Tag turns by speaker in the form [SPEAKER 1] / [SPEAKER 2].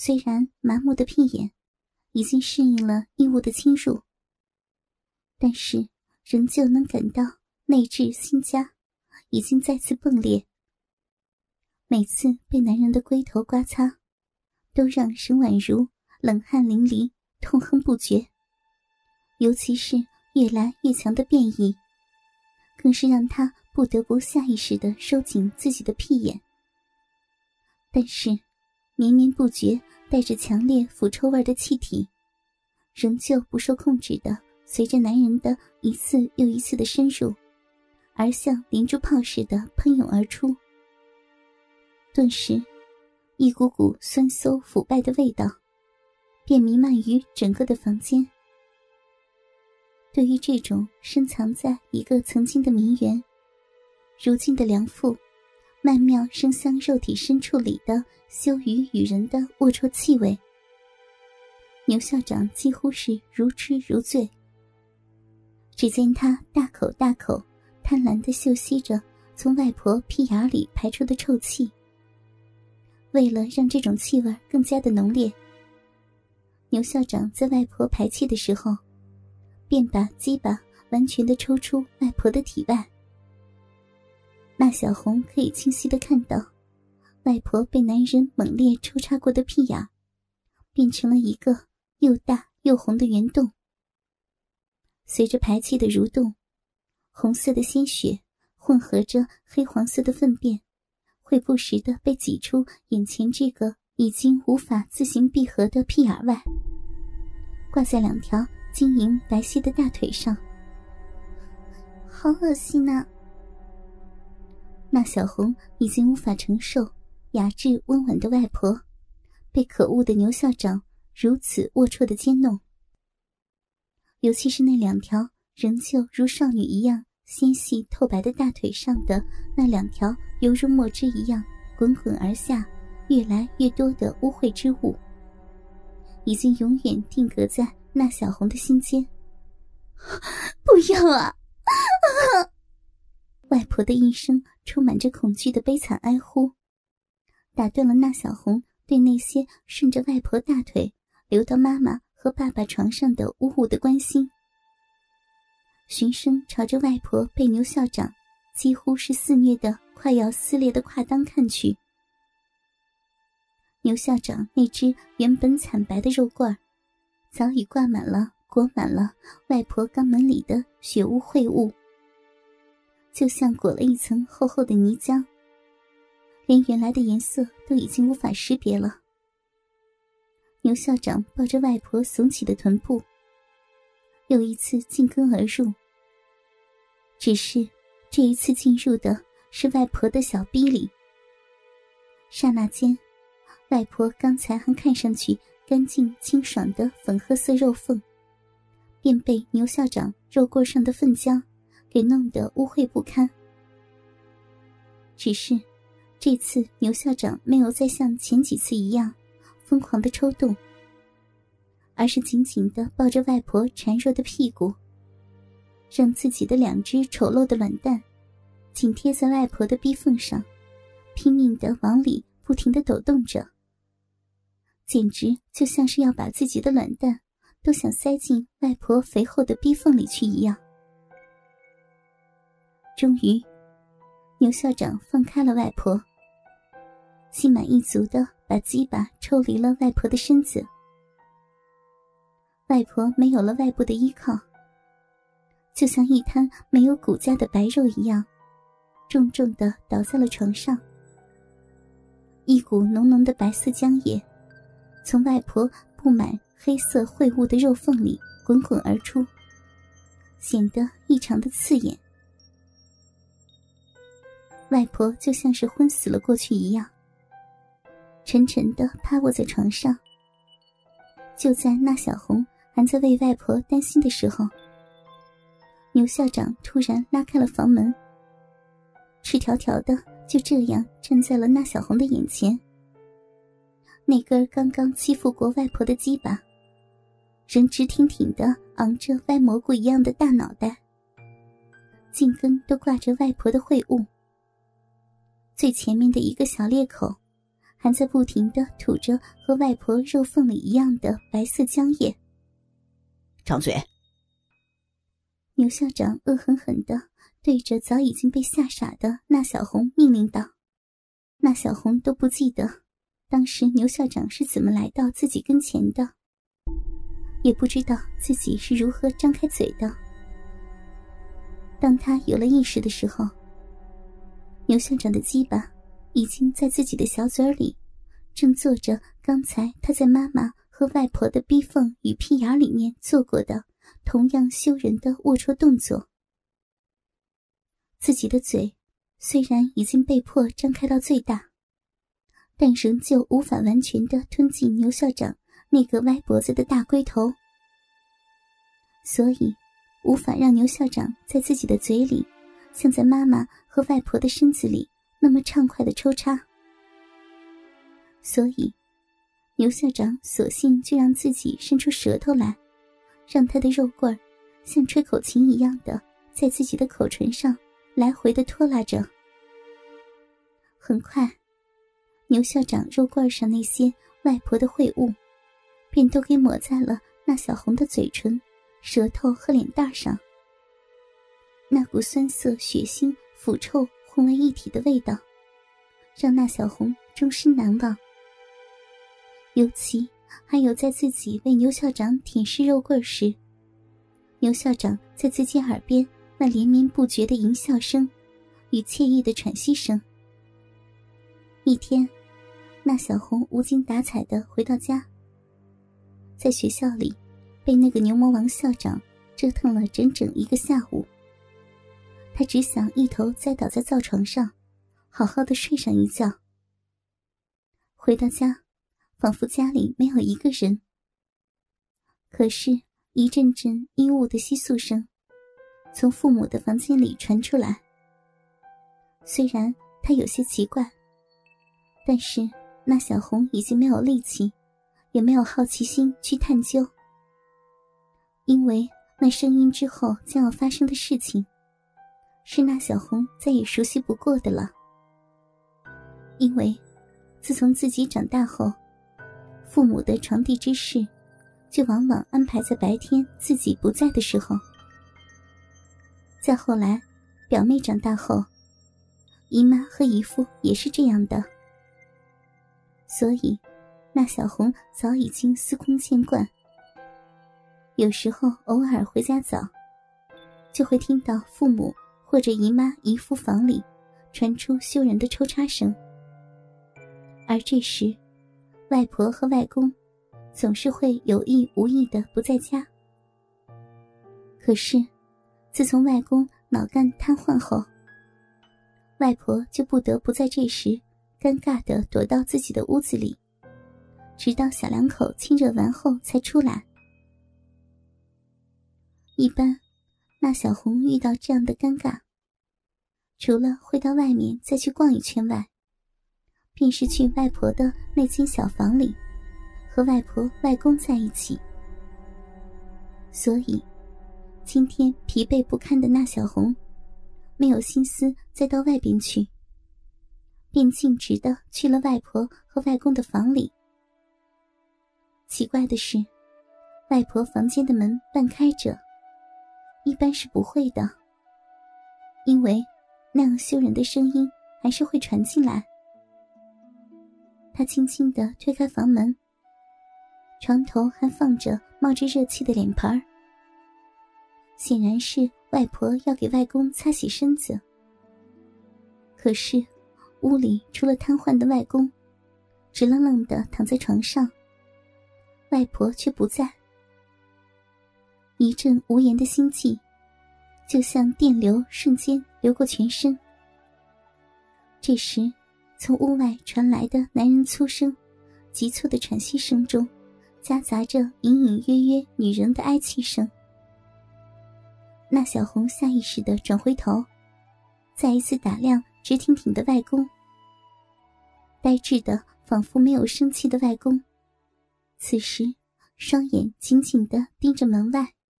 [SPEAKER 1] 虽然麻木的屁眼已经适应了异物的侵入，但是仍旧能感到内置心家已经再次迸裂。每次被男人的龟头刮擦，都让沈婉如冷汗淋漓、痛恨不绝。尤其是越来越强的变异，更是让她不得不下意识的收紧自己的屁眼。但是，绵绵不绝、带着强烈腐臭味的气体，仍旧不受控制的随着男人的一次又一次的深入，而像连珠炮似的喷涌而出。顿时，一股股酸馊腐败的味道，便弥漫于整个的房间。对于这种深藏在一个曾经的名媛，如今的良妇，曼妙生香肉体深处里的羞于与人的龌龊气味，牛校长几乎是如痴如醉。只见他大口大口、贪婪的嗅吸着从外婆屁眼里排出的臭气。为了让这种气味更加的浓烈，牛校长在外婆排气的时候，便把鸡巴完全的抽出外婆的体外。那小红可以清晰的看到，外婆被男人猛烈抽插过的屁眼，变成了一个又大又红的圆洞。随着排气的蠕动，红色的鲜血混合着黑黄色的粪便。会不时的被挤出眼前这个已经无法自行闭合的屁眼外，挂在两条晶莹白皙的大腿上，好恶心呐！那小红已经无法承受雅致温婉的外婆被可恶的牛校长如此龌龊的奸弄，尤其是那两条仍旧如少女一样。纤细透白的大腿上的那两条犹如墨汁一样滚滚而下、越来越多的污秽之物，已经永远定格在那小红的心间。不要啊！外婆的一声充满着恐惧的悲惨哀呼，打断了那小红对那些顺着外婆大腿流到妈妈和爸爸床上的污物的关心。循声朝着外婆被牛校长几乎是肆虐的快要撕裂的胯裆看去，牛校长那只原本惨白的肉罐早已挂满了裹满了外婆肛门里的血污秽物，就像裹了一层厚厚的泥浆，连原来的颜色都已经无法识别了。牛校长抱着外婆耸起的臀部。又一次进根而入，只是这一次进入的是外婆的小逼里。刹那间，外婆刚才还看上去干净清爽的粉褐色肉缝，便被牛校长肉棍上的粪浆给弄得污秽不堪。只是这次牛校长没有再像前几次一样疯狂的抽动。而是紧紧的抱着外婆孱弱的屁股，让自己的两只丑陋的卵蛋紧贴在外婆的逼缝上，拼命的往里不停的抖动着，简直就像是要把自己的卵蛋都想塞进外婆肥厚的逼缝里去一样。终于，牛校长放开了外婆，心满意足的把鸡巴抽离了外婆的身子。外婆没有了外部的依靠，就像一滩没有骨架的白肉一样，重重的倒在了床上。一股浓浓的白色浆液，从外婆布满黑色秽物的肉缝里滚滚而出，显得异常的刺眼。外婆就像是昏死了过去一样，沉沉的趴卧在床上。就在那小红。还在为外婆担心的时候，牛校长突然拉开了房门，赤条条的就这样站在了那小红的眼前。那根刚刚欺负过外婆的鸡巴，仍直挺挺的昂着歪蘑菇一样的大脑袋，茎根都挂着外婆的秽物。最前面的一个小裂口，还在不停的吐着和外婆肉缝里一样的白色浆液。
[SPEAKER 2] 张嘴！
[SPEAKER 1] 牛校长恶狠狠的对着早已经被吓傻的那小红命令道：“那小红都不记得，当时牛校长是怎么来到自己跟前的，也不知道自己是如何张开嘴的。当他有了意识的时候，牛校长的鸡巴已经在自己的小嘴里，正做着刚才他在妈妈。”和外婆的逼缝与屁眼里面做过的同样羞人的龌龊动作，自己的嘴虽然已经被迫张开到最大，但仍旧无法完全的吞进牛校长那个歪脖子的大龟头，所以无法让牛校长在自己的嘴里，像在妈妈和外婆的身子里那么畅快的抽插，所以。牛校长索性就让自己伸出舌头来，让他的肉棍儿像吹口琴一样的在自己的口唇上来回的拖拉着。很快，牛校长肉棍上那些外婆的秽物，便都给抹在了那小红的嘴唇、舌头和脸蛋上。那股酸涩、血腥、腐臭混为一体的味道，让那小红终身难忘。尤其还有在自己为牛校长舔舐肉棍时，牛校长在自己耳边那连绵不绝的淫笑声与惬意的喘息声。一天，那小红无精打采的回到家，在学校里被那个牛魔王校长折腾了整整一个下午。他只想一头栽倒在灶床上，好好的睡上一觉。回到家。仿佛家里没有一个人，可是，一阵阵衣物的窸窣声从父母的房间里传出来。虽然他有些奇怪，但是那小红已经没有力气，也没有好奇心去探究，因为那声音之后将要发生的事情，是那小红再也熟悉不过的了。因为，自从自己长大后。父母的床地之事，就往往安排在白天自己不在的时候。再后来，表妹长大后，姨妈和姨父也是这样的。所以，那小红早已经司空见惯。有时候偶尔回家早，就会听到父母或者姨妈、姨夫房里传出羞人的抽插声，而这时。外婆和外公总是会有意无意的不在家。可是，自从外公脑干瘫痪后，外婆就不得不在这时尴尬的躲到自己的屋子里，直到小两口亲热完后才出来。一般，那小红遇到这样的尴尬，除了会到外面再去逛一圈外，便是去外婆的那间小房里，和外婆、外公在一起。所以，今天疲惫不堪的那小红，没有心思再到外边去，便径直的去了外婆和外公的房里。奇怪的是，外婆房间的门半开着，一般是不会的，因为那样羞人的声音还是会传进来。他轻轻的推开房门，床头还放着冒着热气的脸盆儿显然是外婆要给外公擦洗身子。可是，屋里除了瘫痪的外公，直愣愣的躺在床上，外婆却不在。一阵无言的心悸，就像电流瞬间流过全身。这时。从屋外传来的男人粗声、急促的喘息声中，夹杂着隐隐约约女人的哀泣声。那小红下意识的转回头，再一次打量直挺挺的外公。呆滞的，仿佛没有生气的外公，此时双眼紧紧的盯着门外。